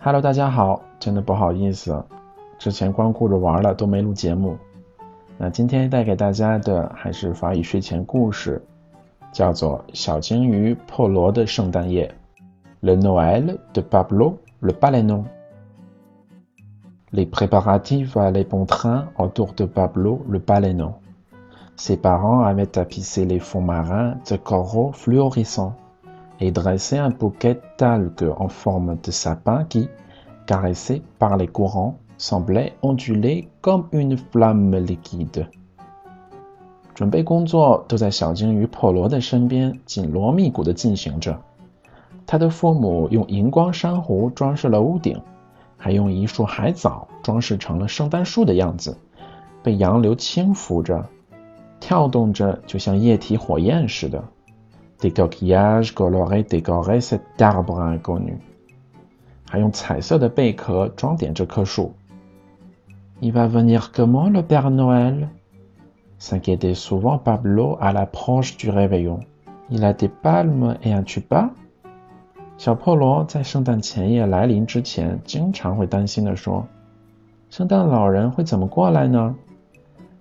Hello，大家好，真的不好意思，之前光顾着玩了，都没录节目。那今天带给大家的还是法语睡前故事，叫做《小金鱼破罗的圣诞夜》（Le Noël de Pablo le Baleno。Les préparatifs allaient bon train autour de Pablo le Baleno. Ses parents avaient tapissé les fonds marins de coraux fluorescents et dressé un bouquet d'algues en forme de sapin qui, caressé par les courants, semblait onduler comme une flamme liquide. 准备工作都在小鲸鱼破罗的身边紧锣密鼓地进行着。他的父母用荧光珊瑚装饰了屋顶，还用一束海藻装饰成了圣诞树的样子，被洋流轻拂着。 跳动着，就像液体火焰似的。Des coquillages colorés décoraient cet arbre inconnu。还用彩色的贝壳装点这棵树。Il va venir comment le Père Noël? S'inquiétait souvent Pablo à l'approche du réveillon. Il a des palmes et un tuba. 小破罗在圣诞前夜来临之前，经常会担心的说：“圣诞老人会怎么过来呢？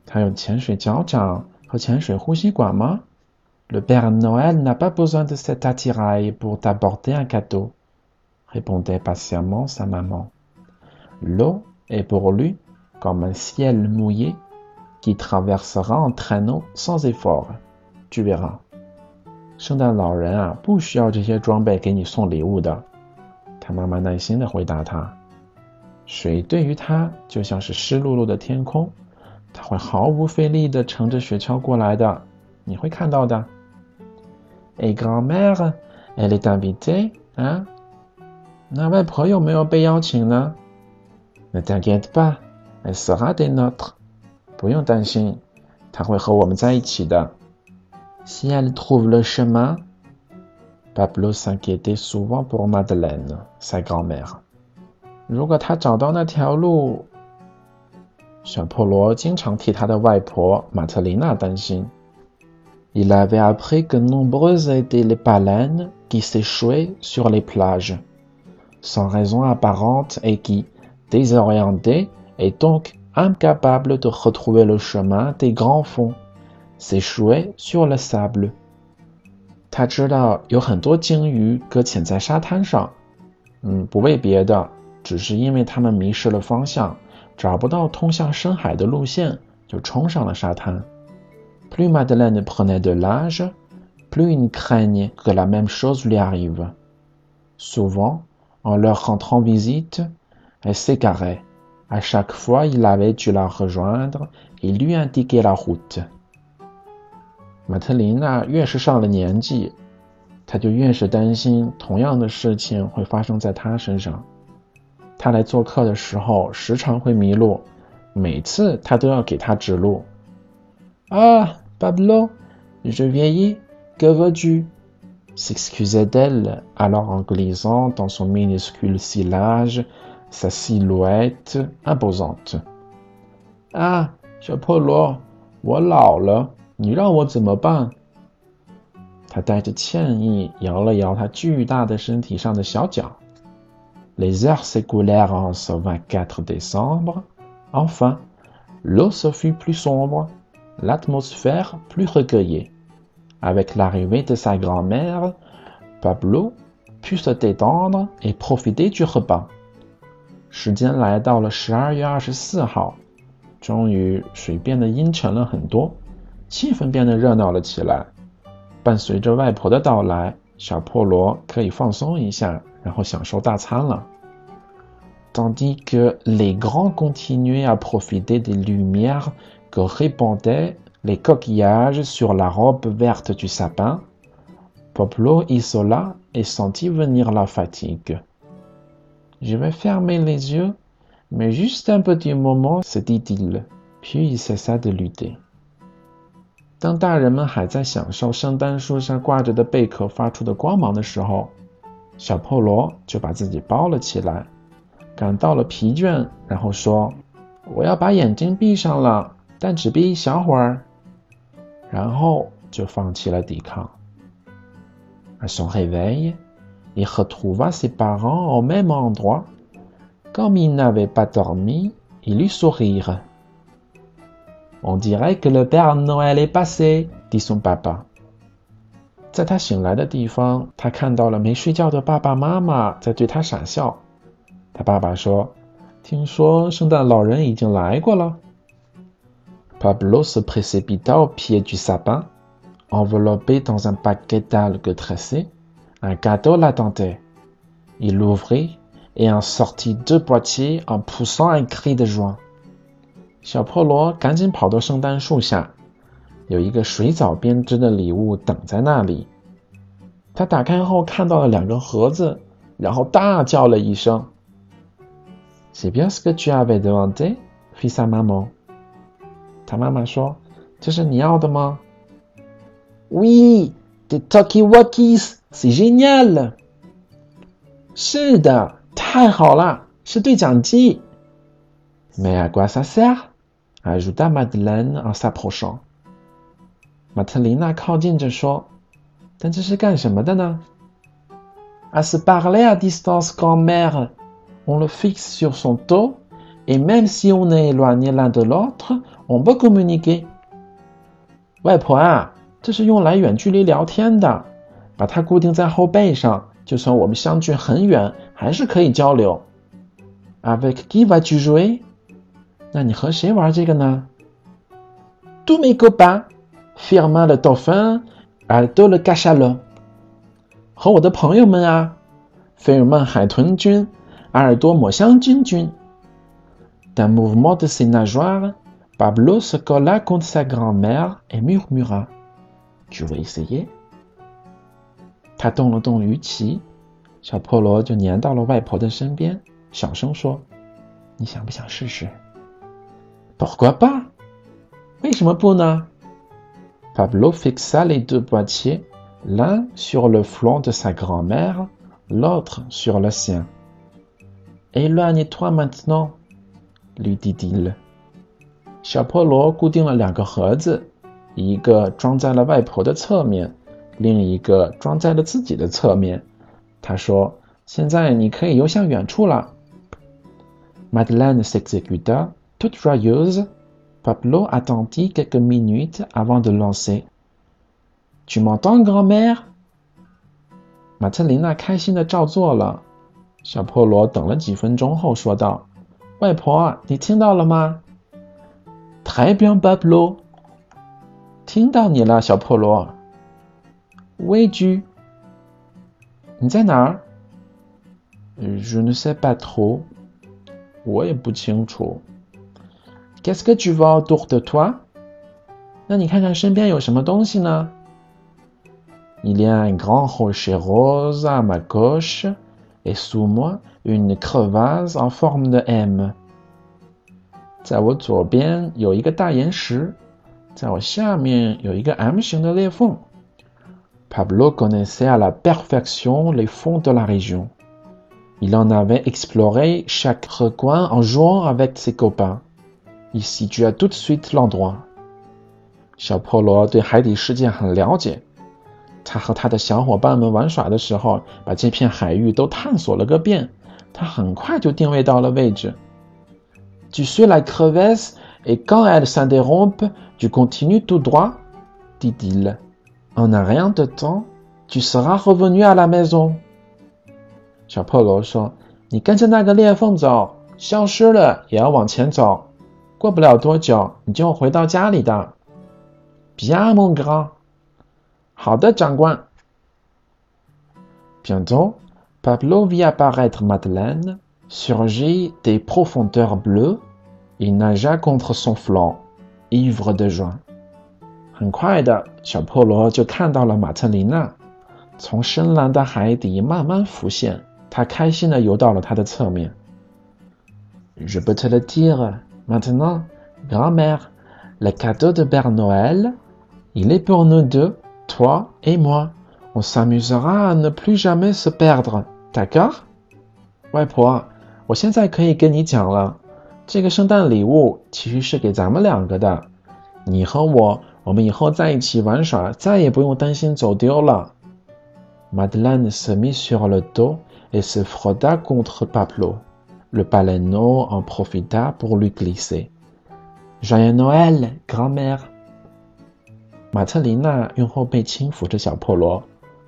他有潜水脚掌。” Le Père Noël n'a pas besoin de cet attirail pour t'apporter un cadeau, répondait patiemment sa maman. L'eau est pour lui comme un ciel mouillé qui traversera en traîneau sans effort. Tu verras. 圣诞老人啊，不需要这些装备给你送礼物的。他妈妈耐心的回答他：“水对于他就像是湿漉漉的天空。” 他会毫无费力的乘着雪橇过来的，你会看到的。Et grand-mère, elle est invitée, 啊？那外婆有没有被邀请呢？Ne t'inquiète pas, elle sera des nôtres。不用担心，她会和我们在一起的。Si elle trouve le chemin, Pablo s'inquiétait souvent pour Madeleine, sa grand-mère。如果她找到那条路。小破罗经常替他的外婆马特琳娜担心。Il avait appris que nombreuses étaient les baleines qui s'échouaient sur les plages, sans raison apparente et qui, désorientées et donc incapables de retrouver le chemin des grands fonds, s'échouaient sur le sable. 他知道有很多鲸鱼搁浅在沙滩上，嗯，不为别的，只是因为它们迷失了方向。找不到通向深海的路线，就冲上了沙滩。Plus Madeleine prenait de l'âge, plus il craignait que la même chose lui arrive. Souvent, en leur rentrant visite, elle s'égarait. À chaque fois, il avait dû la rejoindre et lui indiquer la route. 马特琳娜越是上了年纪，她就越是担心同样的事情会发生在她身上。他来做客的时候，时常会迷路，每次他都要给他指路。Ah, Pablo, je vieillis, que veux-tu? s'excusait-elle alors en glissant dans son minuscule silage sa silhouette imposante. Ah, 小破罗，我老了，你让我怎么办？他带着歉意摇了摇他巨大的身体上的小脚。Les heures s'écoulèrent en ce 24 décembre. Enfin, l'eau se fut plus sombre, l'atmosphère plus recueillie. Avec l'arrivée de sa grand-mère, Pablo put se détendre et profiter du repas. 时间来到了十二月二十四号，终于水变得阴沉了很多，气氛变得热闹了起来。伴随着外婆的到来， 小破罗可以放松一下。然后享受大餐了。 tandis que les grands continuaient à profiter des lumières que répandaient les coquillages sur la robe verte du sapin, Pablo isola et sentit venir la fatigue. Je vais fermer les yeux, mais juste un petit moment, se dit-il, puis il cessa de lutter. 当大人们还在享受圣诞树上挂着的贝壳发出的光芒的时候，小破罗就把自己包了起来，感到了疲倦，然后说：“我要把眼睛闭上了，但只闭一小会儿。”然后就放弃了抵抗。À son réveil, il retrouva ses parents au même endroit. Comme il n'avait pas dormi, il eut sourire. On dirait que le Père Noël est passé, dit son papa. 在他醒来的地方，他看到了没睡觉的爸爸妈妈在对他傻笑。他爸爸说：“听说圣诞老人已经来过了。” Pablo se précipita au pied du sapin, enveloppé dans un paquet d'algues tressées. Un cadeau l'attendait. Il l'ouvrit et en sortit deux boîtiers en poussant un cri de joie. 小破罗赶紧跑到圣诞树下，有一个水藻编织的礼物等在那里。他打开后看到了两个盒子，然后大叫了一声：“C'est bien ce que tu avais demandé, fit sa maman。”他妈妈说：“这是你要的吗？”“Oui, des talkie-walkies, c'est génial。”“是的，太好了，是对讲机。”“Mais à quoi ça sert？” Ajouta Madeleine en s'approchant。马特琳娜靠近着说：“但这是干什么的呢？” À se parler à distance, grand-mère. On le fixe sur son dos, et même si on est éloigné l'un de l'autre, on peut communiquer. 外婆啊，这是用来远距离聊天的。把它固定在后背上，就算我们相距很远，还是可以交流。Avec qui vas-tu jouer？那你和谁玩这个呢？Tous mes copains, Firmin le dauphin, Aldo le cachalot。和我的朋友们啊，费尔曼海豚君，阿尔多抹香鲸君。D'un mouvement de ses nageoires, Pablo se colla contre sa grand-mère et murmura: Tu veux essayer? 他动了动鱼鳍，小破罗就粘到了外婆的身边，小声说：“你想不想试试 ？”“Pourquoi pas？” 为什么不呢？Pablo fixa les deux boîtiers, l'un sur le flanc de sa grand-mère, l'autre sur le sien. Éloigne-toi maintenant, lui dit-il. 小破罗固定了两个盒子，一个装在了外婆的侧面。另一个装在了自己的侧面。他说：“现在你可以游向远处了。” Madeleine s'exécuta, toute joyeuse. Pablo attendit quelques minutes avant de lancer. Tu m'entends, grand-mère? 马特琳娜开心的照做了。小破罗等了几分钟后说道：“外婆，你听到了吗？”Très bien, Pablo. 听到你了，小破罗。位居？你在哪儿？Je ne sais pas trop。我也不清楚。 Qu'est-ce que tu vois autour de toi？那你看看身边有什么东西呢？Il y a un grand rocher rose à ma gauche et sous moi une crevasse en forme de M。在我左边有一个大岩石，在我下面有一个 M 型的裂缝。Pablo connaissait à la perfection les fonds de la région. Il en avait exploré chaque recoin en jouant avec ses copains. Il situa tout de suite l'endroit. 小破罗对海底世界很了解，他和他的小伙伴们玩耍的时候，把这片海域都探索了个遍。他很快就定位到了位置。Tu suis la crevasse et quand elle s'interrompt, tu continues tout droit, dit-il. En un rien de temps, tu seras revenu à la maison。小破罗说：“你跟着那个裂缝走，消失了也要往前走。过不了多久，你就回到家里的。” Bien, mon grand。好的，长官。Bientôt, Pablo vit apparaître Madeleine, surgit des profondeurs bleues et nagea contre son flanc, ivre de joie. 很快的，小破罗就看到了马特琳娜从深蓝的海底慢慢浮现，他开心的游到了她的侧面。Je peux te le dire maintenant, grand-mère, le cadeau de Père Noël, il est pour nous deux, toi et moi. On s'amusera à ne plus jamais se perdre, d'accord? 外婆，我现在可以跟你讲了，这个圣诞礼物其实是给咱们两个的。你和我，我们以后在一起玩耍，再也不用担心走丢了。Madeleine se mit sur le dos et se frotta contre Pablo. Le baleino en profita pour lui glisser. Joyeux Noël, grand-mère. 马特琳娜用后背轻抚着小破罗，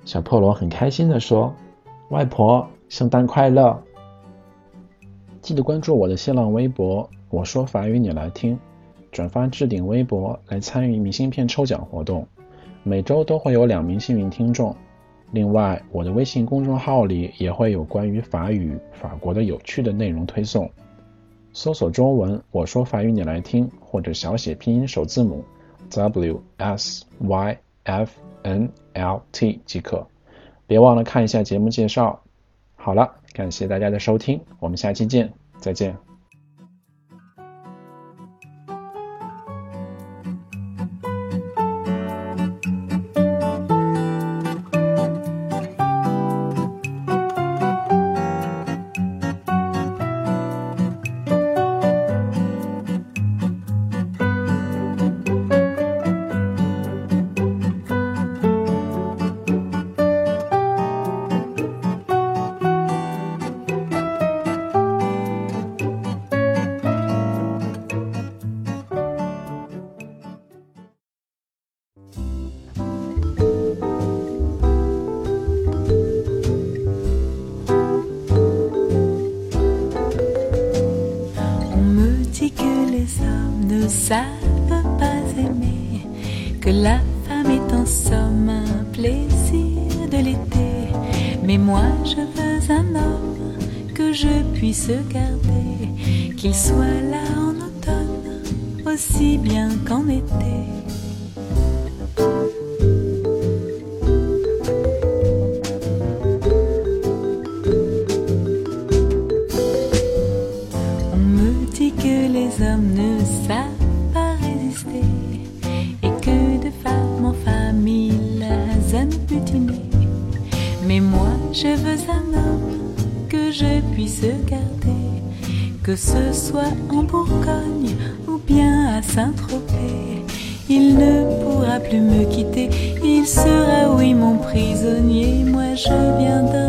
小破罗很开心地说：“外婆，圣诞快乐！”记得关注我的新浪微博，我说法语你来听，转发置顶微博来参与明信片抽奖活动，每周都会有两名幸运听众。另外，我的微信公众号里也会有关于法语、法国的有趣的内容推送，搜索中文“我说法语你来听”或者小写拼音首字母 W S Y F N L T 即可。别忘了看一下节目介绍。好了。感谢大家的收听，我们下期见，再见。Puisse garder, qu'il soit là en automne aussi bien qu'en été. On me dit que les hommes ne savent et que de femme en la aiment butiner. Mais moi je veux un homme que je puisse garder, que ce soit en Bourgogne ou bien à Saint-Tropez. Il ne pourra plus me quitter, il sera oui mon prisonnier. Moi je viens d'inventer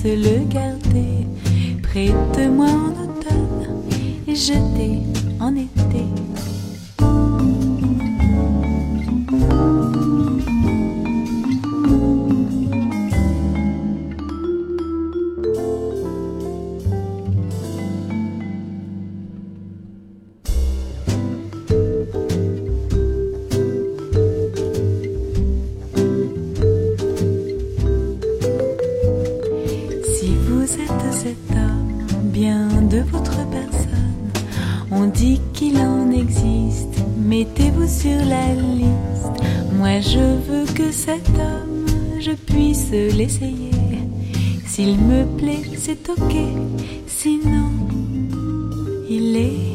puisse le garder près de moi en automne et jeter en été. Vous cet homme, bien de votre personne. On dit qu'il en existe, mettez-vous sur la liste. Moi je veux que cet homme, je puisse l'essayer. S'il me plaît, c'est ok, sinon il est